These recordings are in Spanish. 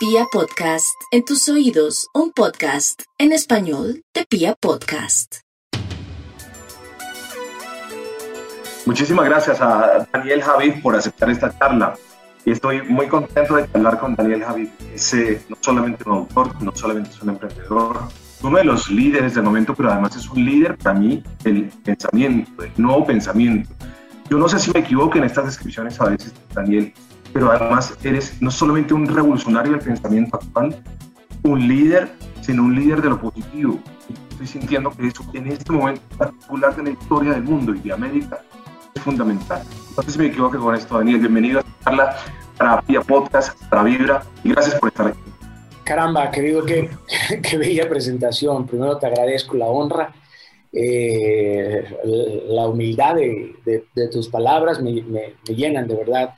Pia Podcast, en tus oídos, un podcast en español de Pia Podcast. Muchísimas gracias a Daniel Javid por aceptar esta charla. Y estoy muy contento de hablar con Daniel Javid. Es eh, no solamente un autor, no solamente es un emprendedor, uno de los líderes del momento, pero además es un líder para mí del pensamiento, del nuevo pensamiento. Yo no sé si me equivoco en estas descripciones a veces, Daniel, pero además eres no solamente un revolucionario del pensamiento actual, un líder, sino un líder de lo positivo. Estoy sintiendo que eso en este momento particular de la historia del mundo y de América es fundamental. Si me equivoco con esto, Daniel. Bienvenido a charla para Vía Podcast, para Vibra, y gracias por estar aquí. Caramba, querido, qué, qué bella presentación. Primero te agradezco la honra, eh, la humildad de, de, tus palabras me, me, llenan de verdad.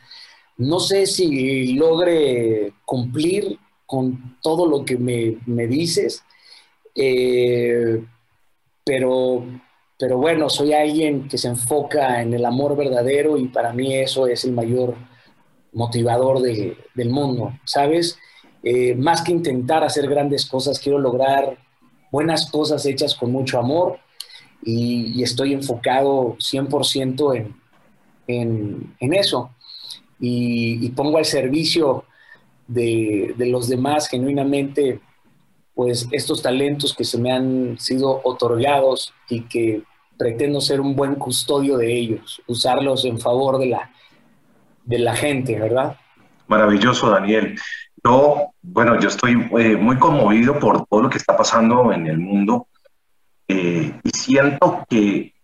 No sé si logre cumplir con todo lo que me, me dices, eh, pero, pero bueno, soy alguien que se enfoca en el amor verdadero y para mí eso es el mayor motivador de, del mundo, ¿sabes? Eh, más que intentar hacer grandes cosas, quiero lograr buenas cosas hechas con mucho amor y, estoy enfocado 100% en, en, en, eso. Y, pongo al servicio de, de, los demás genuinamente pues estos talentos que se me han sido otorgados y que pretendo ser un buen custodio de ellos, usarlos en favor de la, de la gente, ¿verdad? Maravilloso, Daniel. Yo, bueno, yo estoy eh, muy conmovido por todo lo que está pasando en el mundo eh, y siento que,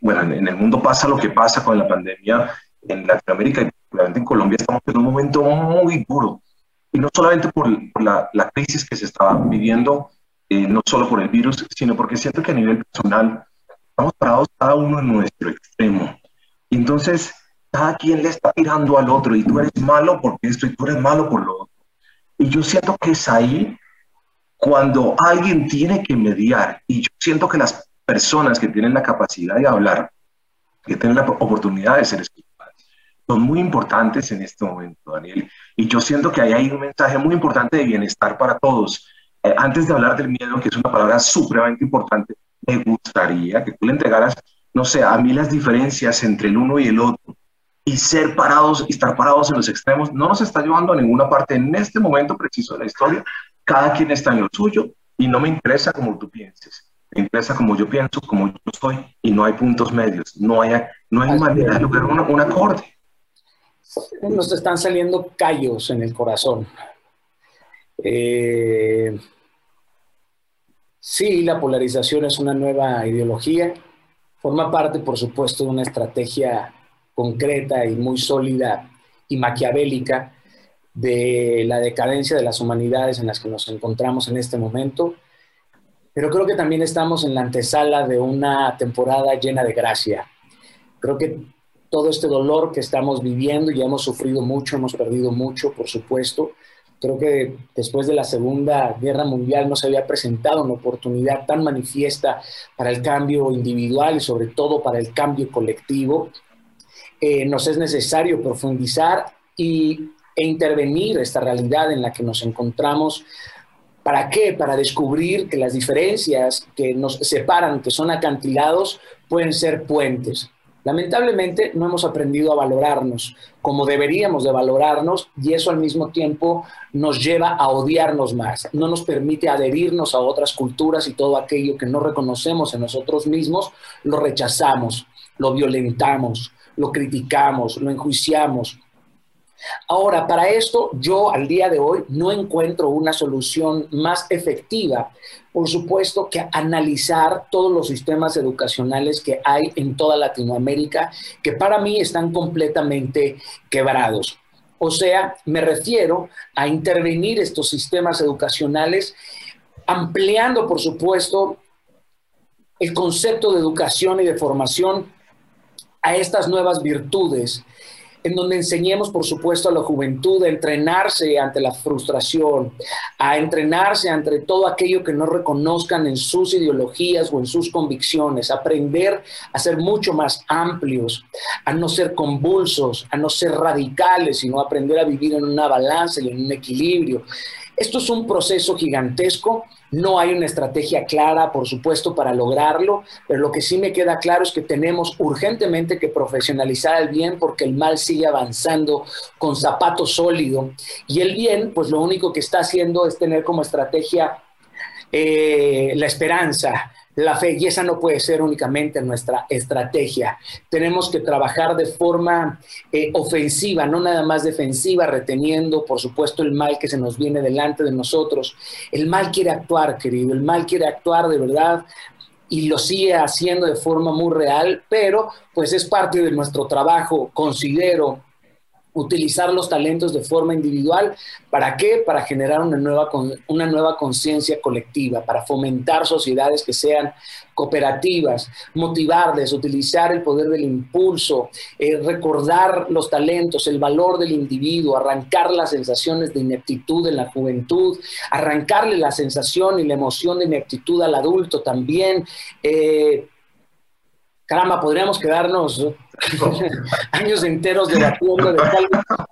bueno, en el mundo pasa lo que pasa con la pandemia en Latinoamérica y particularmente en Colombia estamos en un momento muy duro y no solamente por, la, la, crisis que se está viviendo, eh, no solo por el virus, sino porque siento que a nivel personal estamos parados cada uno en nuestro extremo. Y entonces cada quien le está tirando al otro y tú eres malo porque esto y tú eres malo por lo otro. Y yo siento que es ahí cuando alguien tiene que mediar. Y yo siento que las personas que tienen la capacidad de hablar, que tienen la oportunidad de ser escuchadas, son muy importantes en este momento, Daniel. Y yo siento que ahí hay un mensaje muy importante de bienestar para todos. Eh, antes de hablar del miedo, que es una palabra supremamente importante, me gustaría que tú le entregaras, no sé, a mí las diferencias entre el uno y el otro y ser parados y estar parados en los extremos no nos está llevando a ninguna parte en este momento preciso de la historia. Cada quien está en lo suyo y no me interesa como tú pienses. Me interesa como yo pienso, como yo soy y no hay puntos medios. No hay, no hay manera de lograr un acorde. Nos están saliendo callos en el corazón. Eh, sí, la polarización es una nueva ideología. Forma parte, por supuesto, de una estrategia concreta y muy sólida y maquiavélica de la decadencia de las humanidades en las que nos encontramos en este momento, pero creo que también estamos en la antesala de una temporada llena de gracia. Creo que todo este dolor que estamos viviendo, y hemos sufrido mucho, hemos perdido mucho, por supuesto, creo que después de la Segunda Guerra Mundial no se había presentado una oportunidad tan manifiesta para el cambio individual y sobre todo para el cambio colectivo eh, nos es necesario profundizar y, e intervenir esta realidad en la que nos encontramos. ¿Para qué? Para descubrir que las diferencias que nos separan, que son acantilados, pueden ser puentes. Lamentablemente no hemos aprendido a valorarnos como deberíamos de valorarnos y eso al mismo tiempo nos lleva a odiarnos más, no nos permite adherirnos a otras culturas y todo aquello que no reconocemos en nosotros mismos, lo rechazamos, lo violentamos, lo criticamos, lo enjuiciamos. Ahora, para esto yo al día de hoy no encuentro una solución más efectiva, por supuesto, que analizar todos los sistemas educacionales que hay en toda Latinoamérica, que para mí están completamente quebrados. O sea, me refiero a intervenir estos sistemas educacionales ampliando, por supuesto, el concepto de educación y de formación a estas nuevas virtudes, en donde enseñemos, por supuesto, a la juventud a entrenarse ante la frustración, a entrenarse ante todo aquello que no reconozcan en sus ideologías o en sus convicciones, aprender a ser mucho más amplios, a no ser convulsos, a no ser radicales, sino aprender a vivir en una balanza y en un equilibrio. Esto es un proceso gigantesco, no hay una estrategia clara, por supuesto, para lograrlo, pero lo que sí me queda claro es que tenemos urgentemente que profesionalizar el bien porque el mal sigue avanzando con zapato sólido. Y el bien, pues lo único que está haciendo es tener como estrategia eh, la esperanza, la fe, y esa no puede ser únicamente nuestra estrategia. Tenemos que trabajar de forma eh, ofensiva, no nada más defensiva, reteniendo, por supuesto, el mal que se nos viene delante de nosotros. El mal quiere actuar, querido, el mal quiere actuar de verdad y lo sigue haciendo de forma muy real, pero pues es parte de nuestro trabajo, considero, utilizar los talentos de forma individual. ¿Para qué? Para generar una nueva, conciencia colectiva, para fomentar sociedades que sean cooperativas, motivarles, utilizar el poder del impulso, eh, recordar los talentos, el valor del individuo, arrancar las sensaciones de ineptitud en la juventud, arrancarle la sensación y la emoción de ineptitud al adulto también. Eh, caramba, podríamos quedarnos años enteros debatiendo de,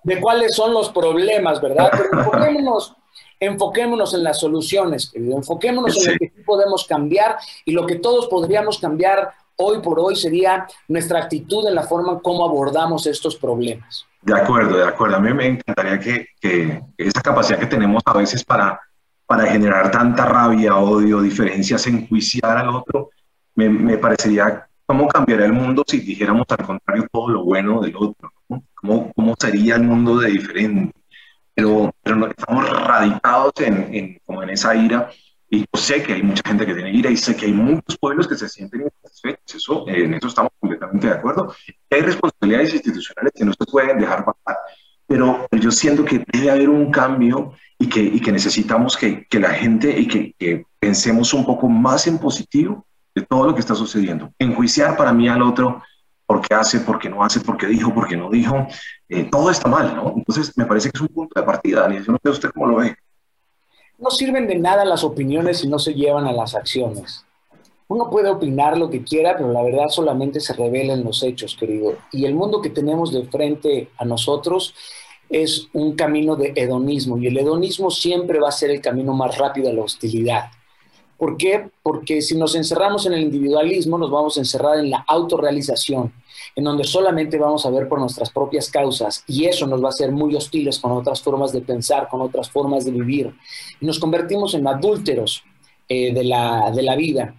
de, cuáles son los problemas, ¿verdad? Pero enfoquémonos, enfoquémonos en las soluciones, querido. enfoquémonos en lo que podemos cambiar y lo que todos podríamos cambiar hoy por hoy sería nuestra actitud en la forma como abordamos estos problemas. De acuerdo, de acuerdo. A mí me encantaría que, que esa capacidad que tenemos a veces para, para generar tanta rabia, odio, diferencias, enjuiciar al otro, me, me parecería ¿Cómo cambiaría el mundo si dijéramos al contrario todo lo bueno del otro? ¿Cómo, cómo sería el mundo de diferente? Pero, pero no, estamos radicados en, en, como en esa ira y yo sé que hay mucha gente que tiene ira y sé que hay muchos pueblos que se sienten insatisfechos. Eso, en eso estamos completamente de acuerdo. Hay responsabilidades institucionales que no se pueden dejar pasar. Pero yo siento que debe haber un cambio y que, y que necesitamos que, que la gente y que, que pensemos un poco más en positivo de todo lo que está sucediendo. Enjuiciar para mí al otro porque hace, porque no hace, porque dijo, porque no dijo, eh, todo está mal, ¿no? Entonces me parece que es un punto de partida, Daniel. Yo no sé usted cómo lo ve. No sirven de nada las opiniones si no se llevan a las acciones. Uno puede opinar lo que quiera, pero la verdad solamente se revela en los hechos, querido. Y el mundo que tenemos de frente a nosotros es un camino de hedonismo, y el hedonismo siempre va a ser el camino más rápido a la hostilidad. ¿Por qué? Porque si nos encerramos en el individualismo, nos vamos a encerrar en la autorrealización, en donde solamente vamos a ver por nuestras propias causas y eso nos va a hacer muy hostiles con otras formas de pensar, con otras formas de vivir. Y nos convertimos en adúlteros eh, de, la, de, la, vida.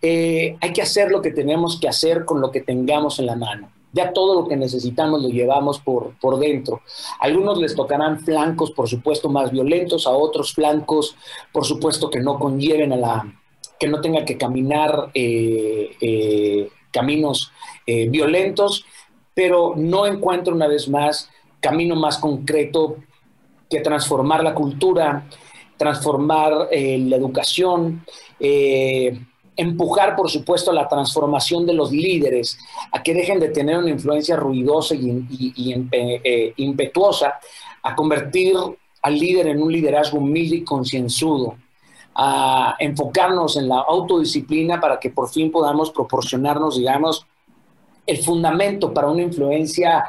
Eh, hay que hacer lo que tenemos que hacer con lo que tengamos en la mano. Ya todo lo que necesitamos lo llevamos por, por dentro. A algunos les tocarán flancos, por supuesto, más violentos, a otros flancos, por supuesto, que no conlleven a la, que no tengan que caminar eh, eh, caminos eh, violentos, pero no encuentro una vez más camino más concreto que transformar la cultura, transformar la educación, empujar, por supuesto, la transformación de los líderes, a que dejen de tener una influencia ruidosa y, eh, impetuosa, a convertir al líder en un liderazgo humilde y concienzudo, a enfocarnos en la autodisciplina para que por fin podamos proporcionarnos, digamos, el fundamento para una influencia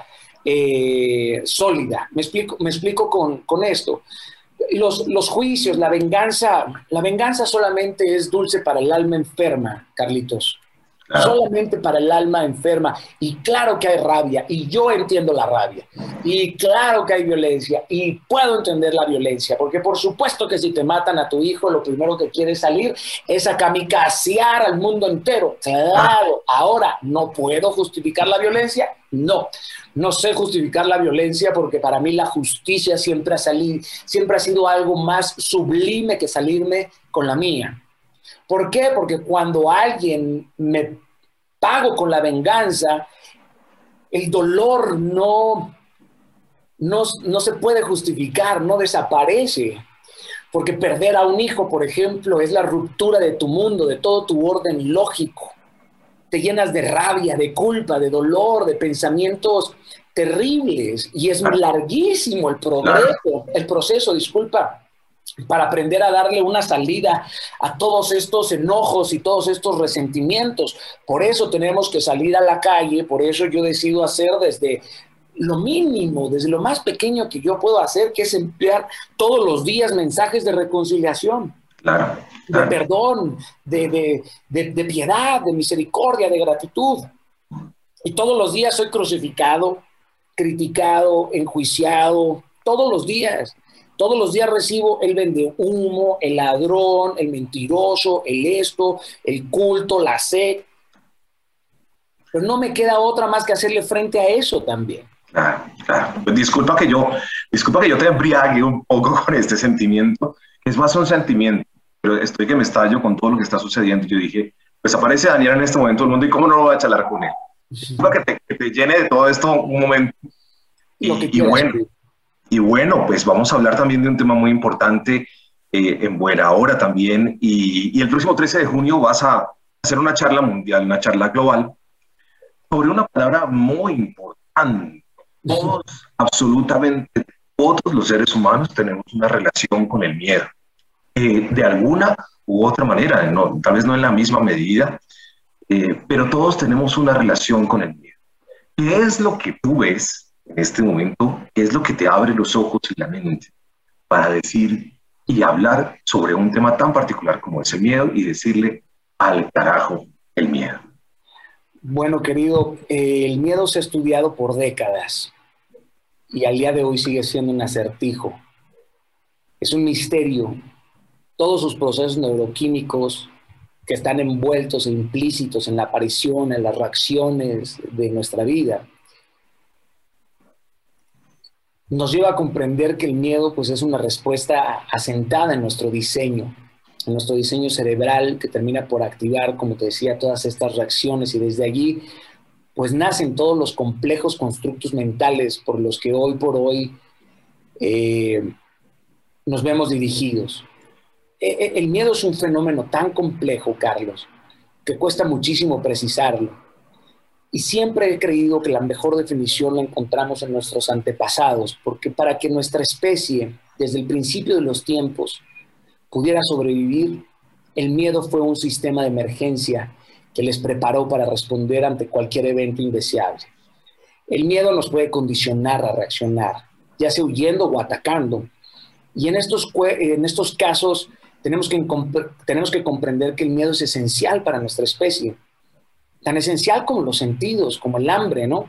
eh, sólida. Me explico, me explico con, con esto los, los, juicios, la venganza, la venganza solamente es dulce para el alma enferma, Carlitos. Solamente para el alma enferma. Y claro que hay rabia, y yo entiendo la rabia. Y claro que hay violencia, y puedo entender la violencia, porque por supuesto que si te matan a tu hijo, lo primero que quieres salir es a al mundo entero. Claro, ahora no puedo justificar la violencia, no. No sé justificar la violencia porque para mí la justicia siempre ha, salido, siempre ha sido algo más sublime que salirme con la mía. ¿Por qué? Porque cuando alguien me pago con la venganza, el dolor no, no, no se puede justificar, no desaparece. Porque perder a un hijo, por ejemplo, es la ruptura de tu mundo, de todo tu orden lógico te llenas de rabia, de culpa, de dolor, de pensamientos terribles y es larguísimo el progreso, el proceso, disculpa, para aprender a darle una salida a todos estos enojos y todos estos resentimientos. Por eso tenemos que salir a la calle, por eso yo decido hacer desde lo mínimo, desde lo más pequeño que yo puedo hacer, que es enviar todos los días mensajes de reconciliación, de perdón, de, de piedad, de misericordia, de gratitud. Y todos los días soy crucificado, criticado, enjuiciado, todos los días. Todos los días recibo el vende humo, el ladrón, el mentiroso, el esto, el culto, la sed. Pero no me queda otra más que hacerle frente a eso también. Claro, claro. Pues disculpa que yo, disculpa que yo te embriague un poco con este sentimiento. Es más un sentimiento, pero estoy que me estallo con todo lo que está sucediendo. Yo dije, pues aparece Daniel en este momento del mundo y cómo no lo voy a charlar con él. Disculpa que te, que te llene de todo esto un momento. Y, bueno, y bueno, pues vamos a hablar también de un tema muy importante eh, en buena hora también. Y, el próximo 13 de junio vas a hacer una charla mundial, una charla global sobre una palabra muy importante. Todos, absolutamente todos los seres humanos tenemos una relación con el miedo. Eh, de alguna u otra manera, no, tal vez no en la misma medida, eh, pero todos tenemos una relación con el miedo. ¿Qué es lo que tú ves en este momento? ¿Qué es lo que te abre los ojos y la mente para decir y hablar sobre un tema tan particular como ese miedo y decirle al carajo el miedo? Bueno, querido, eh, el miedo se ha estudiado por décadas y al día de hoy sigue siendo un acertijo. Es un misterio. Todos sus procesos neuroquímicos que están envueltos implícitos en la aparición, en las reacciones de nuestra vida, nos lleva a comprender que el miedo pues, es una respuesta asentada en nuestro diseño en nuestro diseño cerebral que termina por activar, como te decía, todas estas reacciones y desde allí pues nacen todos los complejos constructos mentales por los que hoy por hoy eh, nos vemos dirigidos. E, e, el miedo es un fenómeno tan complejo, Carlos, que cuesta muchísimo precisarlo. Y siempre he creído que la mejor definición la encontramos en nuestros antepasados, porque para que nuestra especie, desde el principio de los tiempos, pudiera sobrevivir, el miedo fue un sistema de emergencia que les preparó para responder ante cualquier evento indeseable. El miedo nos puede condicionar a reaccionar, ya sea huyendo o atacando. Y en estos, en estos casos tenemos que, tenemos que comprender que el miedo es esencial para nuestra especie, tan esencial como los sentidos, como el hambre, ¿no?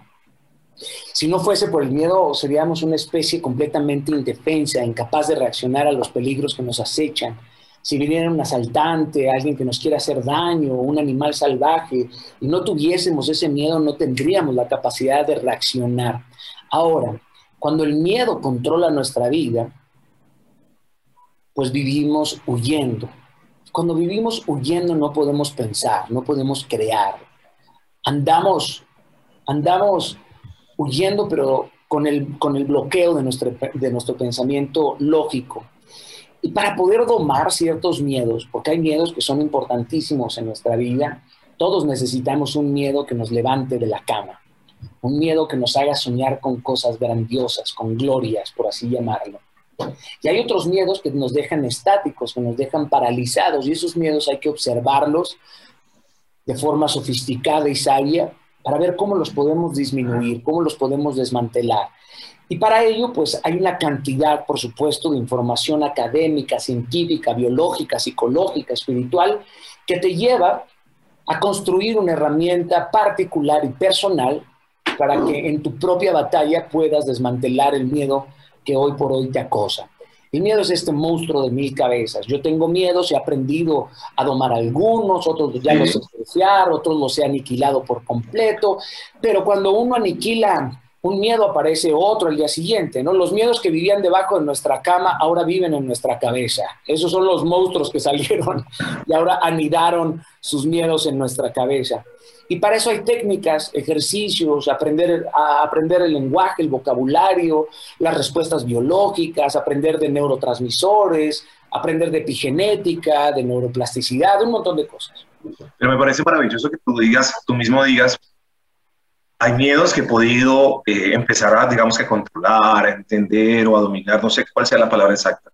Si no fuese por el miedo, seríamos una especie completamente indefensa, incapaz de reaccionar a los peligros que nos acechan. Si viniera un asaltante, alguien que nos quiera hacer daño, un animal salvaje, y no tuviésemos ese miedo, no tendríamos la capacidad de reaccionar. Ahora, cuando el miedo controla nuestra vida, pues vivimos huyendo. Cuando vivimos huyendo no podemos pensar, no podemos crear. Andamos, andamos huyendo, pero con el, con el bloqueo de nuestro, de nuestro pensamiento lógico. Y para poder domar ciertos miedos, porque hay miedos que son importantísimos en nuestra vida, todos necesitamos un miedo que nos levante de la cama, un miedo que nos haga soñar con cosas grandiosas, con glorias, por así llamarlo. Y hay otros miedos que nos dejan estáticos, que nos dejan paralizados, y esos miedos hay que observarlos de forma sofisticada y sabia para ver cómo los podemos disminuir, cómo los podemos desmantelar. Y para ello, pues hay una cantidad, por supuesto, de información académica, científica, biológica, psicológica, espiritual, que te lleva a construir una herramienta particular y personal para que en tu propia batalla puedas desmantelar el miedo que hoy por hoy te acosa. El miedo es este monstruo de mil cabezas. Yo tengo miedos, he aprendido a domar algunos, otros ya los otros los he aniquilado por completo, pero cuando uno aniquila un miedo aparece otro el día siguiente, ¿no? Los miedos que vivían debajo de nuestra cama ahora viven en nuestra cabeza. Esos son los monstruos que salieron y ahora anidaron sus miedos en nuestra cabeza. Y para eso hay técnicas, ejercicios, aprender a aprender el lenguaje, el vocabulario, las respuestas biológicas, aprender de neurotransmisores, aprender de epigenética, de neuroplasticidad, un montón de cosas. Pero me parece maravilloso que tú digas, tú mismo digas, hay miedos que he podido eh, empezar a, digamos que, controlar, a entender o a dominar, no sé cuál sea la palabra exacta.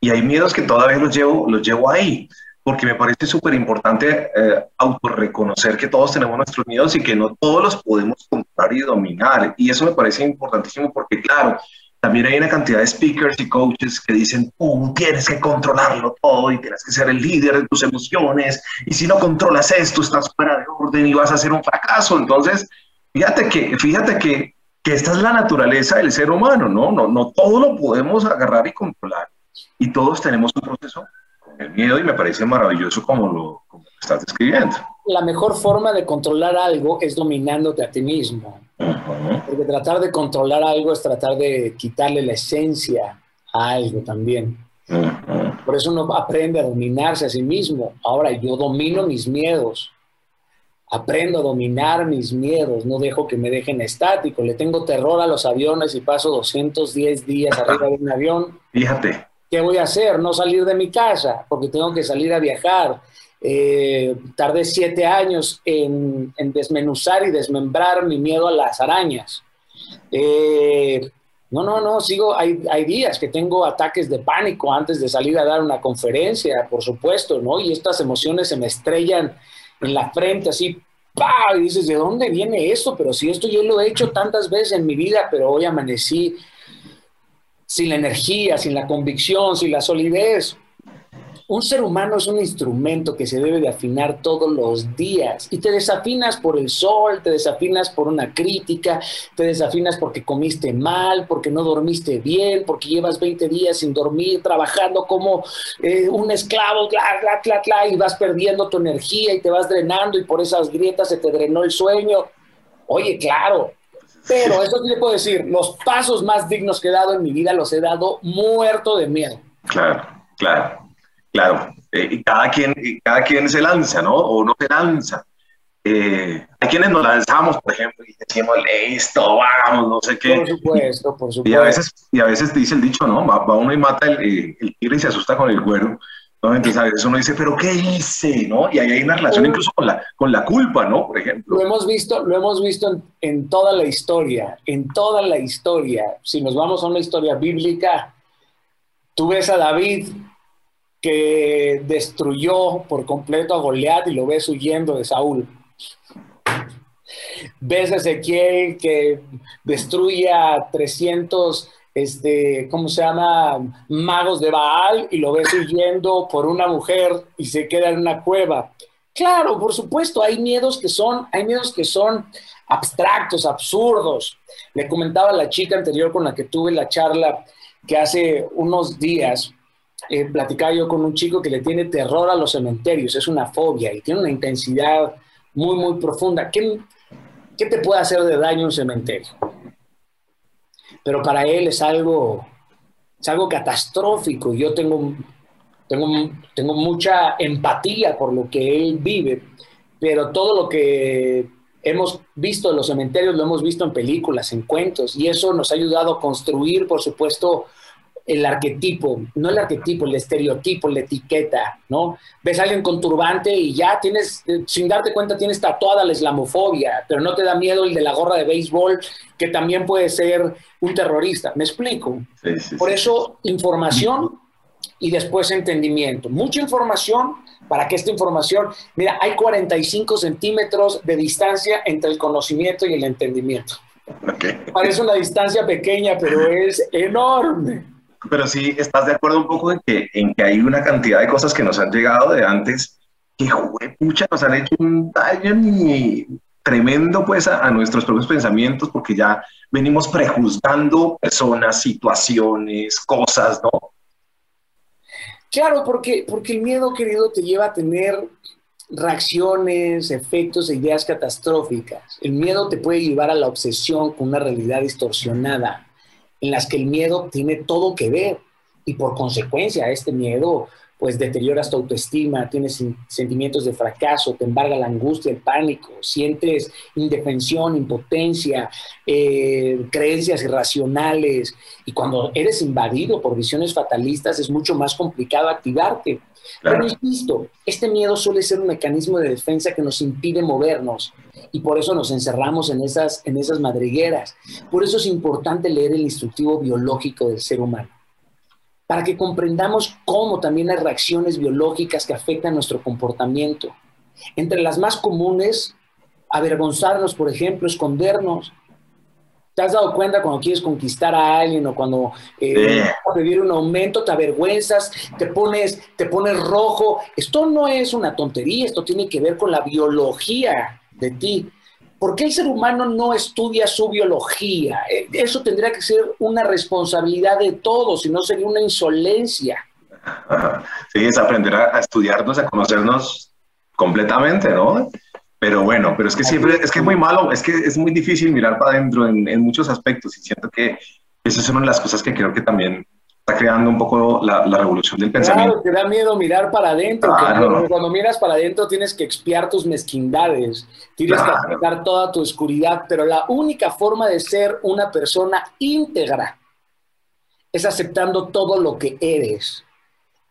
Y hay miedos que todavía los llevo, los llevo ahí porque me parece súper importante eh, autorreconocer que todos tenemos nuestros miedos y que no todos los podemos controlar y dominar. Y eso me parece importantísimo porque, claro, también hay una cantidad de speakers y coaches que dicen, tú tienes que controlarlo todo y tienes que ser el líder de tus emociones. Y si no controlas esto, estás fuera de orden y vas a ser un fracaso. Entonces, fíjate que, fíjate que, que esta es la naturaleza del ser humano, ¿no? No, no todo lo podemos agarrar y controlar. Y todos tenemos un proceso el miedo y me parece maravilloso como lo, como lo estás describiendo. La mejor forma de controlar algo es dominándote a ti mismo. Porque tratar de controlar algo es tratar de quitarle la esencia a algo también. Por eso uno aprende a dominarse a sí mismo. Ahora yo domino mis miedos. Aprendo a dominar mis miedos. No dejo que me dejen estático. Le tengo terror a los aviones y paso 210 días arriba de un avión. Fíjate. ¿Qué voy a hacer? No salir de mi casa porque tengo que salir a viajar eh, tardé siete años en, desmenuzar y desmembrar mi miedo a las arañas. Eh, no, no, no, sigo, hay, días que tengo ataques de pánico antes de salir a dar una conferencia, por supuesto, ¿no? Y estas emociones se me estrellan en la frente así, ¡pah! Y dices, ¿de dónde viene esto? Pero si esto yo lo he hecho tantas veces en mi vida, pero hoy amanecí sin la energía, sin la convicción, sin la solidez un ser humano es un instrumento que se debe de afinar todos los días y te desafinas por el sol, te desafinas por una crítica, te desafinas porque comiste mal, porque no dormiste bien, porque llevas 20 días sin dormir, trabajando como eh, un esclavo, y vas perdiendo tu energía y te vas drenando y por esas grietas se te drenó el sueño. Oye, claro, pero eso sí le puedo decir, los pasos más dignos que he dado en mi vida los he dado muerto de miedo. Claro, claro. Claro, eh, y cada quien, cada quien se lanza, ¿no? O no se lanza. Eh, hay quienes nos lanzamos, por ejemplo, y decimos, listo, vamos, no sé qué. Por supuesto, por supuesto. Y a veces, y a veces dice el dicho, ¿no? Va, uno y mata el, el, tigre y se asusta con el cuero. ¿No? Entonces a veces uno dice, pero ¿qué hice? ¿no? Y ahí hay una relación incluso con la, con la culpa, ¿no? Por ejemplo. Lo hemos visto, lo hemos visto en, en toda la historia, en toda la historia. Si nos vamos a una historia bíblica, tú ves a David que destruyó por completo a Goliat y lo ves huyendo de Saúl. Ves a Ezequiel que destruye a 300, este, ¿cómo se llama? Magos de Baal y lo ves huyendo por una mujer y se queda en una cueva. Claro, por supuesto, hay miedos que son, hay miedos que son abstractos, absurdos. Le comentaba a la chica anterior con la que tuve la charla que hace unos días eh, platicaba yo con un chico que le tiene terror a los cementerios, es una fobia y tiene una intensidad muy, muy profunda. ¿Qué, qué te puede hacer de daño un cementerio? Pero para él es algo, es algo catastrófico. Yo tengo, tengo, tengo mucha empatía por lo que él vive, pero todo lo que hemos visto en los cementerios lo hemos visto en películas, en cuentos, y eso nos ha ayudado a construir, por supuesto, el arquetipo, no el arquetipo, el estereotipo, la etiqueta, ¿no? Ves a alguien con turbante y ya tienes, eh, sin darte cuenta, tienes tatuada la islamofobia, pero no te da miedo el de la gorra de béisbol, que también puede ser un terrorista. ¿Me explico? Por eso, información y después entendimiento. Mucha información para que esta información, mira, hay 45 centímetros de distancia entre el conocimiento y el entendimiento. Parece una distancia pequeña, pero es enorme pero sí estás de acuerdo un poco en que, en que hay una cantidad de cosas que nos han llegado de antes que, pucha, nos han hecho un daño tremendo pues a, nuestros propios pensamientos porque ya venimos prejuzgando personas, situaciones, cosas, ¿no? Claro, porque, porque el miedo, querido, te lleva a tener reacciones, efectos e ideas catastróficas. El miedo te puede llevar a la obsesión con una realidad distorsionada en las que el miedo tiene todo que ver. Y por consecuencia este miedo pues deterioras tu autoestima, tienes sentimientos de fracaso, te embarga la angustia, el pánico, sientes indefensión, impotencia, eh, creencias irracionales y cuando eres invadido por visiones fatalistas es mucho más complicado activarte. Pero insisto, este miedo suele ser un mecanismo de defensa que nos impide movernos y por eso nos encerramos en esas, en esas madrigueras. Por eso es importante leer el instructivo biológico del ser humano, para que comprendamos cómo también hay reacciones biológicas que afectan nuestro comportamiento. Entre las más comunes avergonzarnos, por ejemplo, escondernos. ¿Te has dado cuenta cuando quieres conquistar a alguien o cuando eh, a pedir un aumento, te avergüenzas, te pones, te pones rojo? Esto no es una tontería, esto tiene que ver con la biología de ti. ¿Por qué el ser humano no estudia su biología? Eh, eso tendría que ser una responsabilidad de todos, si no sería una insolencia. Sí, es aprender a estudiarnos, a conocernos completamente, ¿no? Pero bueno, pero es que siempre, es que es muy malo, es que es muy difícil mirar para adentro en, en muchos aspectos y siento que esa es una de las cosas que creo que también está creando un poco la, la revolución del pensamiento. Claro, te da miedo mirar para adentro. Cuando miras para adentro tienes que expiar tus mezquindades, tienes que aceptar toda tu oscuridad, pero la única forma de ser una persona íntegra es aceptando todo lo que eres.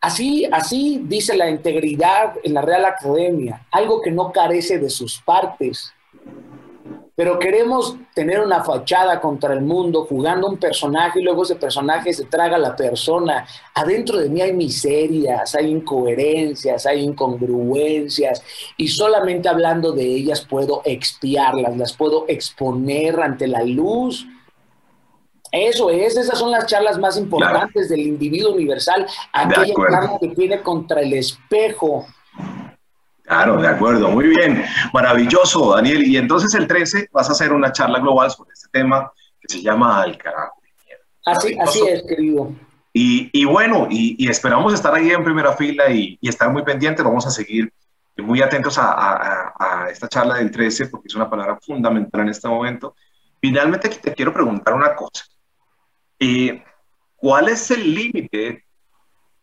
Así, así dice la integridad en la Real Academia, algo que no carece de sus partes. Pero queremos tener una fachada contra el mundo jugando un personaje y luego ese personaje se traga a la persona. Adentro de mí hay miserias, hay incoherencias, hay incongruencias y solamente hablando de ellas puedo expiarlas, las puedo exponer ante la luz eso es, esas son las charlas más importantes del individuo universal, aquella charla que tiene contra el espejo. Claro, de acuerdo, muy bien, maravilloso, Daniel. Y entonces el 13 vas a hacer una charla global sobre este tema que se llama El carácter. Así, así es, querido. Y, y bueno, y, esperamos estar ahí en primera fila y, y, estar muy pendientes. Vamos a seguir muy atentos a, a, a, esta charla del 13 porque es una palabra fundamental en este momento. Finalmente, te quiero preguntar una cosa. Eh, ¿Cuál es el límite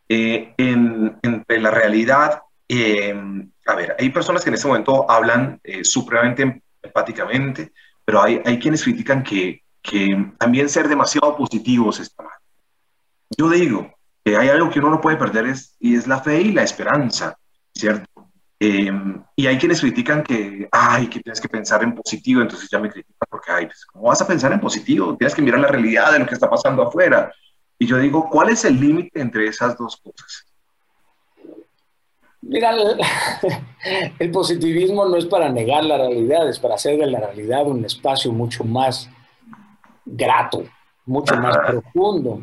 eh, entre la realidad? Em, a ver, hay personas que en este momento hablan eh, supremamente empáticamente, pero hay, hay quienes critican que, que también ser demasiado positivos está mal. Yo digo que hay algo que uno no puede perder es, y es la fe y la esperanza, ¿cierto? Em, y hay quienes critican que, ay, que tienes que pensar en positivo, entonces ya me critican porque, ay, pues, ¿cómo vas a pensar en positivo? Tienes que mirar la realidad de lo que está pasando afuera. Y yo digo, ¿cuál es el límite entre esas dos cosas? Mira, el, positivismo no es para negar la realidad, es para hacer de la realidad un espacio mucho más grato, mucho más profundo.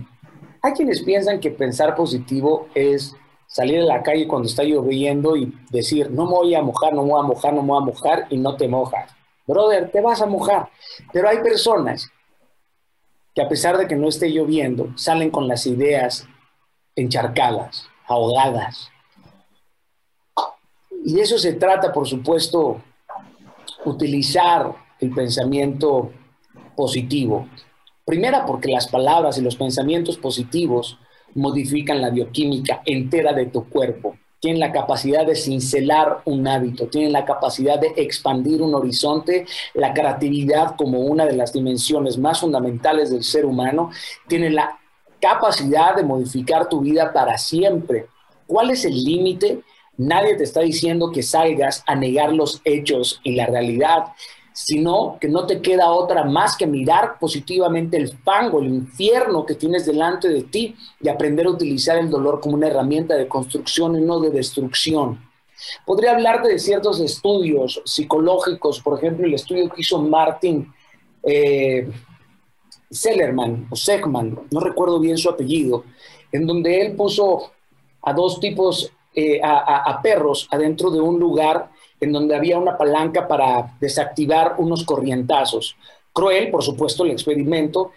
Hay quienes piensan que pensar positivo es salir a la calle cuando está lloviendo y decir, no me voy a mojar, no me voy a mojar, no me voy a mojar y no te mojas. Brother, te vas a mojar. Pero hay personas que a pesar de que no esté lloviendo, salen con las ideas encharcadas, ahogadas. Y de eso se trata, por supuesto, utilizar el pensamiento positivo. Primera, porque las palabras y los pensamientos positivos modifican la bioquímica entera de tu cuerpo. Tienen la capacidad de cincelar un hábito, tienen la capacidad de expandir un horizonte, la creatividad como una de las dimensiones más fundamentales del ser humano, tiene la capacidad de modificar tu vida para siempre. ¿Cuál es el límite? Nadie te está diciendo que salgas a negar los hechos y la realidad sino que no te queda otra más que mirar positivamente el fango, el infierno que tienes delante de ti y aprender a utilizar el dolor como una herramienta de construcción y no de destrucción. Podría hablarte de ciertos estudios psicológicos, por ejemplo, el estudio que hizo Martin eh, Sellerman o Segman, no recuerdo bien su apellido, en donde él puso a dos tipos, eh, a perros adentro de un lugar en donde había una palanca para desactivar unos corrientazos. Cruel, por supuesto, el experimento.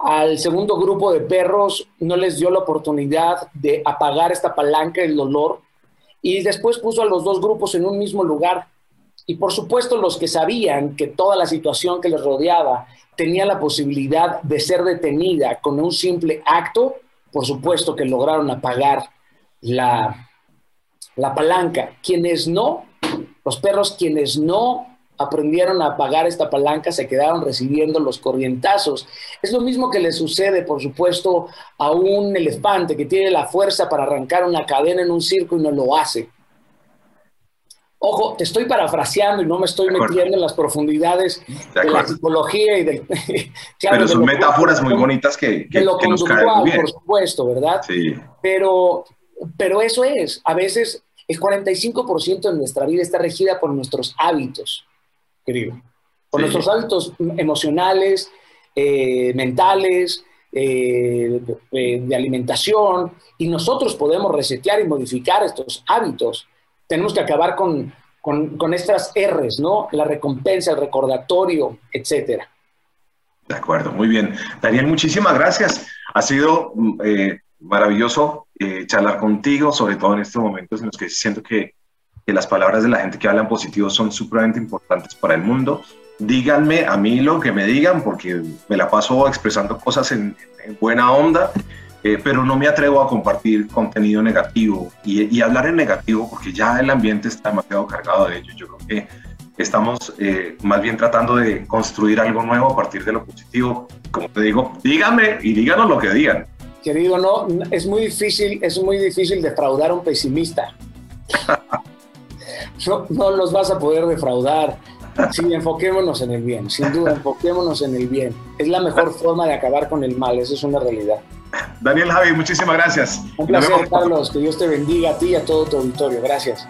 Al segundo grupo de perros no les dio la oportunidad de apagar esta palanca del dolor y después puso a los dos grupos en un mismo lugar. Y por supuesto los que sabían que toda la situación que les rodeaba tenía la posibilidad de ser detenida con un simple acto, por supuesto que lograron apagar la, la palanca. Quienes no, los perros quienes no aprendieron a apagar esta palanca se quedaron recibiendo los corrientazos. Es lo mismo que le sucede, por supuesto, a un elefante que tiene la fuerza para arrancar una cadena en un circo y no lo hace. Ojo, te estoy parafraseando y no me estoy metiendo en las profundidades de, la psicología y del... Pero son metáforas muy bonitas que, que, lo que nos caen bien. por supuesto, ¿verdad? Sí. Pero, pero eso es, a veces el 45% de nuestra vida está regida por nuestros hábitos. querido. Con nuestros hábitos emocionales, eh, mentales, eh, de, alimentación, y nosotros podemos resetear y modificar estos hábitos. Tenemos que acabar con, con, estas R's, ¿no? La recompensa, el recordatorio, etcétera. De acuerdo, muy bien. Daniel, muchísimas gracias. Ha sido eh, maravilloso eh, charlar contigo, sobre todo en estos momentos en los que siento que, que, las palabras de la gente que hablan positivo son supremamente importantes para el mundo. Díganme a mí lo que me digan, porque me la paso expresando cosas en, buena onda, eh, pero no me atrevo a compartir contenido negativo y, hablar en negativo, porque ya el ambiente está demasiado cargado de ello. Yo creo que estamos eh, más bien tratando de construir algo nuevo a partir de lo positivo. Como te digo, díganme y díganos lo que digan. Querido, no, es muy difícil, es muy difícil defraudar a un pesimista. no, no los vas a poder defraudar. Sí, enfoquémonos en el bien, sin duda, enfoquémonos en el bien. Es la mejor forma de acabar con el mal, eso es una realidad. Daniel Javi, muchísimas gracias. Un placer, Carlos, que Dios te bendiga a ti y a todo tu auditorio. Gracias.